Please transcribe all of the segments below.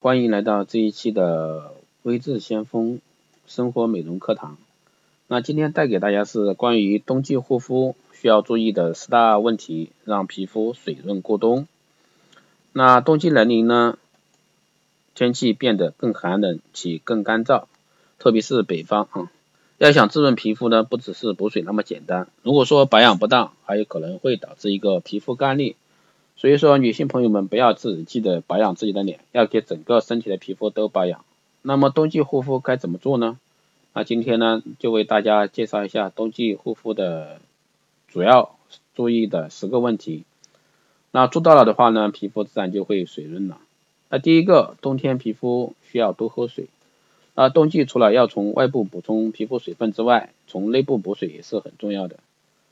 欢迎来到这一期的微智先锋生活美容课堂。那今天带给大家是关于冬季护肤需要注意的十大问题，让皮肤水润过冬。那冬季来临呢，天气变得更寒冷且更干燥，特别是北方啊，要想滋润皮肤呢，不只是补水那么简单。如果说保养不当，还有可能会导致一个皮肤干裂。所以说，女性朋友们不要只记得保养自己的脸，要给整个身体的皮肤都保养。那么冬季护肤该怎么做呢？那今天呢，就为大家介绍一下冬季护肤的主要注意的十个问题。那做到了的话呢，皮肤自然就会水润了。那第一个，冬天皮肤需要多喝水。那冬季除了要从外部补充皮肤水分之外，从内部补水也是很重要的。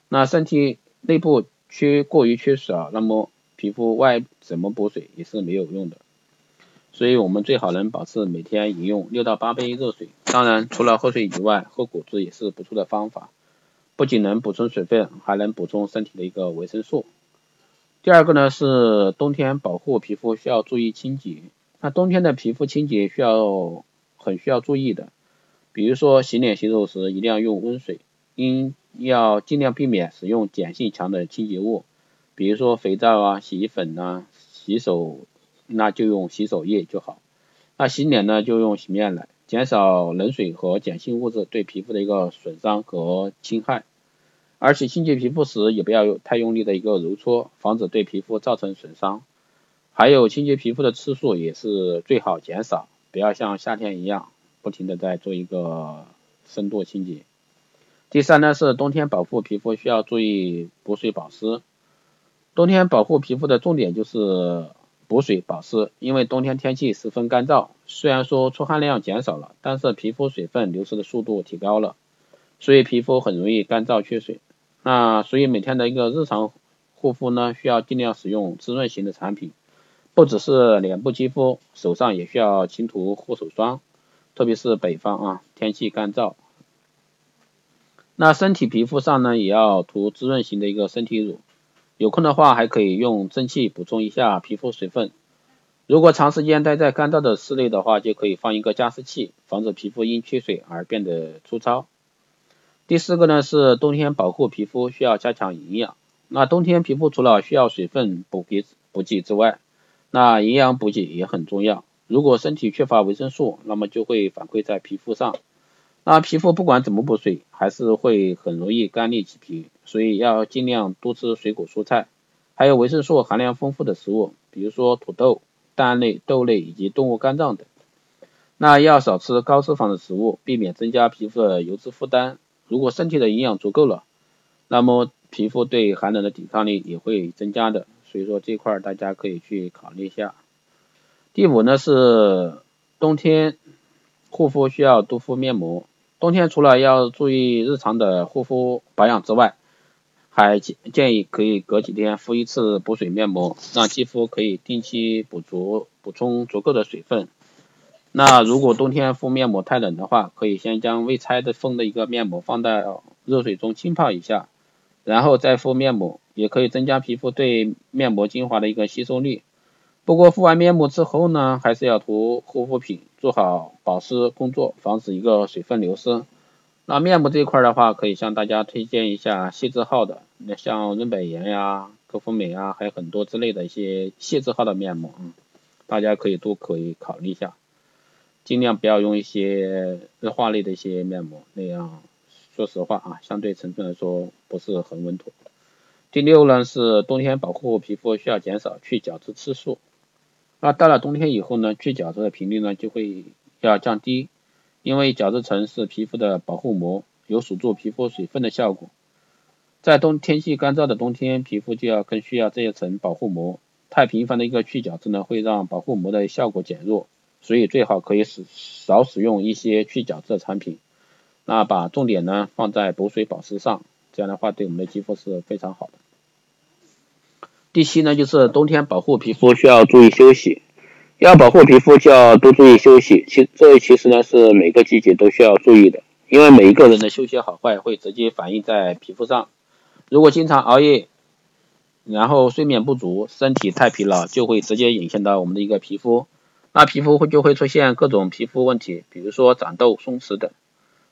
那身体内部缺过于缺水啊，那么皮肤外怎么补水也是没有用的，所以我们最好能保持每天饮用六到八杯热水。当然，除了喝水以外，喝果汁也是不错的方法，不仅能补充水分，还能补充身体的一个维生素。第二个呢是冬天保护皮肤需要注意清洁。那冬天的皮肤清洁需要很需要注意的，比如说洗脸洗手时一定要用温水，应要尽量避免使用碱性强的清洁物。比如说肥皂啊、洗衣粉啊、洗手，那就用洗手液就好。那洗脸呢，就用洗面奶，减少冷水和碱性物质对皮肤的一个损伤和侵害。而且清洁皮肤时，也不要有太用力的一个揉搓，防止对皮肤造成损伤。还有清洁皮肤的次数也是最好减少，不要像夏天一样不停的在做一个深度清洁。第三呢是冬天保护皮肤需要注意补水保湿。冬天保护皮肤的重点就是补水保湿，因为冬天天气十分干燥，虽然说出汗量减少了，但是皮肤水分流失的速度提高了，所以皮肤很容易干燥缺水。那所以每天的一个日常护肤呢，需要尽量使用滋润型的产品，不只是脸部肌肤，手上也需要勤涂护手霜，特别是北方啊，天气干燥。那身体皮肤上呢，也要涂滋润型的一个身体乳。有空的话，还可以用蒸汽补充一下皮肤水分。如果长时间待在干燥的室内的话，就可以放一个加湿器，防止皮肤因缺水而变得粗糙。第四个呢是冬天保护皮肤需要加强营养。那冬天皮肤除了需要水分补给补给之外，那营养补给也很重要。如果身体缺乏维生素，那么就会反馈在皮肤上。那皮肤不管怎么补水，还是会很容易干裂起皮，所以要尽量多吃水果蔬菜，还有维生素含量丰富的食物，比如说土豆、蛋类、豆类以及动物肝脏等。那要少吃高脂肪的食物，避免增加皮肤的油脂负担。如果身体的营养足够了，那么皮肤对寒冷的抵抗力也会增加的。所以说这块大家可以去考虑一下。第五呢是冬天护肤需要多敷面膜。冬天除了要注意日常的护肤保养之外，还建建议可以隔几天敷一次补水面膜，让肌肤可以定期补足补充足够的水分。那如果冬天敷面膜太冷的话，可以先将未拆的封的一个面膜放到热水中浸泡一下，然后再敷面膜，也可以增加皮肤对面膜精华的一个吸收率。不过敷完面膜之后呢，还是要涂护肤品，做好保湿工作，防止一个水分流失。那面膜这一块的话，可以向大家推荐一下细字号的，那像润百颜呀、科肤美啊，还有很多之类的一些细字号的面膜，嗯，大家可以都可以考虑一下，尽量不要用一些日化类的一些面膜，那样说实话啊，相对成分来说不是很稳妥。第六呢是冬天保护皮肤需要减少去角质次数。那到了冬天以后呢，去角质的频率呢就会要降低，因为角质层是皮肤的保护膜，有锁住皮肤水分的效果。在冬天气干燥的冬天，皮肤就要更需要这一层保护膜。太频繁的一个去角质呢，会让保护膜的效果减弱，所以最好可以使少使用一些去角质的产品。那把重点呢放在补水保湿上，这样的话对我们的肌肤是非常好的。第七呢，就是冬天保护皮肤需要注意休息，要保护皮肤就要多注意休息。其这其实呢是每个季节都需要注意的，因为每一个人的休息好坏会直接反映在皮肤上。如果经常熬夜，然后睡眠不足，身体太疲劳，就会直接影响到我们的一个皮肤。那皮肤会就会出现各种皮肤问题，比如说长痘、松弛等。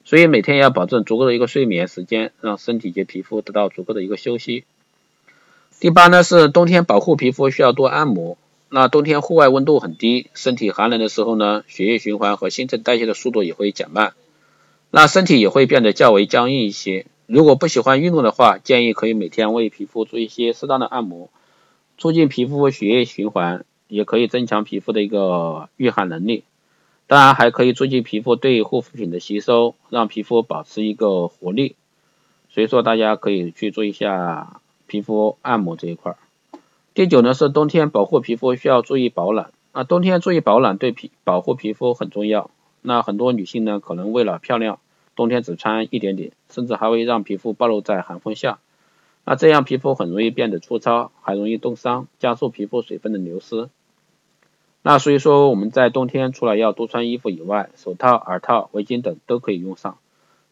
所以每天要保证足够的一个睡眠时间，让身体及皮肤得到足够的一个休息。第八呢是冬天保护皮肤需要多按摩。那冬天户外温度很低，身体寒冷的时候呢，血液循环和新陈代谢的速度也会减慢，那身体也会变得较为僵硬一些。如果不喜欢运动的话，建议可以每天为皮肤做一些适当的按摩，促进皮肤血液循环。也可以增强皮肤的一个御寒能力，当然还可以促进皮肤对护肤品的吸收，让皮肤保持一个活力。所以说大家可以去做一下皮肤按摩这一块。第九呢是冬天保护皮肤需要注意保暖，那冬天注意保暖对皮保护皮肤很重要。那很多女性呢可能为了漂亮，冬天只穿一点点，甚至还会让皮肤暴露在寒风下。那这样皮肤很容易变得粗糙，还容易冻伤，加速皮肤水分的流失。那所以说我们在冬天除了要多穿衣服以外，手套、耳套、围巾等都可以用上。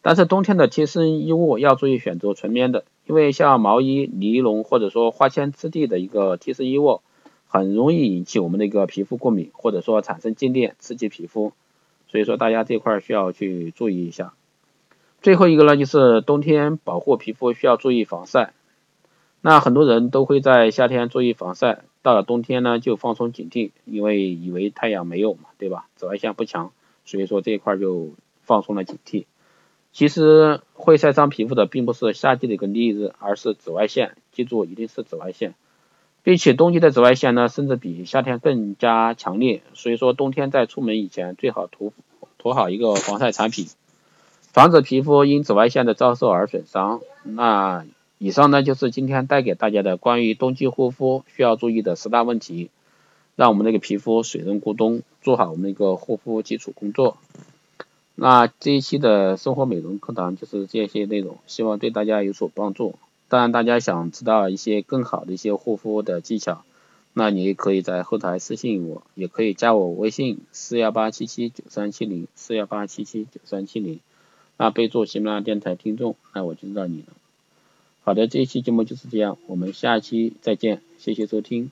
但是冬天的贴身衣物要注意选择纯棉的，因为像毛衣、尼龙或者说花纤质地的一个贴身衣物，很容易引起我们的一个皮肤过敏，或者说产生静电，刺激皮肤。所以说大家这块需要去注意一下。最后一个呢，就是冬天保护皮肤需要注意防晒。那很多人都会在夏天注意防晒，到了冬天呢就放松警惕，因为以为太阳没有嘛，对吧？紫外线不强，所以说这一块就放松了警惕。其实会晒伤皮肤的并不是夏季的一个烈日，而是紫外线，记住一定是紫外线，并且冬季的紫外线呢甚至比夏天更加强烈，所以说冬天在出门以前最好涂涂好一个防晒产品，防止皮肤因紫外线的照射而损伤。那。以上呢就是今天带给大家的关于冬季护肤需要注意的十大问题，让我们那个皮肤水润过冬，做好我们那个护肤基础工作。那这一期的生活美容课堂就是这些内容，希望对大家有所帮助。当然，大家想知道一些更好的一些护肤的技巧，那你也可以在后台私信我，也可以加我微信四幺八七七九三七零四幺八七七九三七零，那备注喜马拉雅电台听众，那我就知道你了。好的，这一期节目就是这样，我们下期再见，谢谢收听。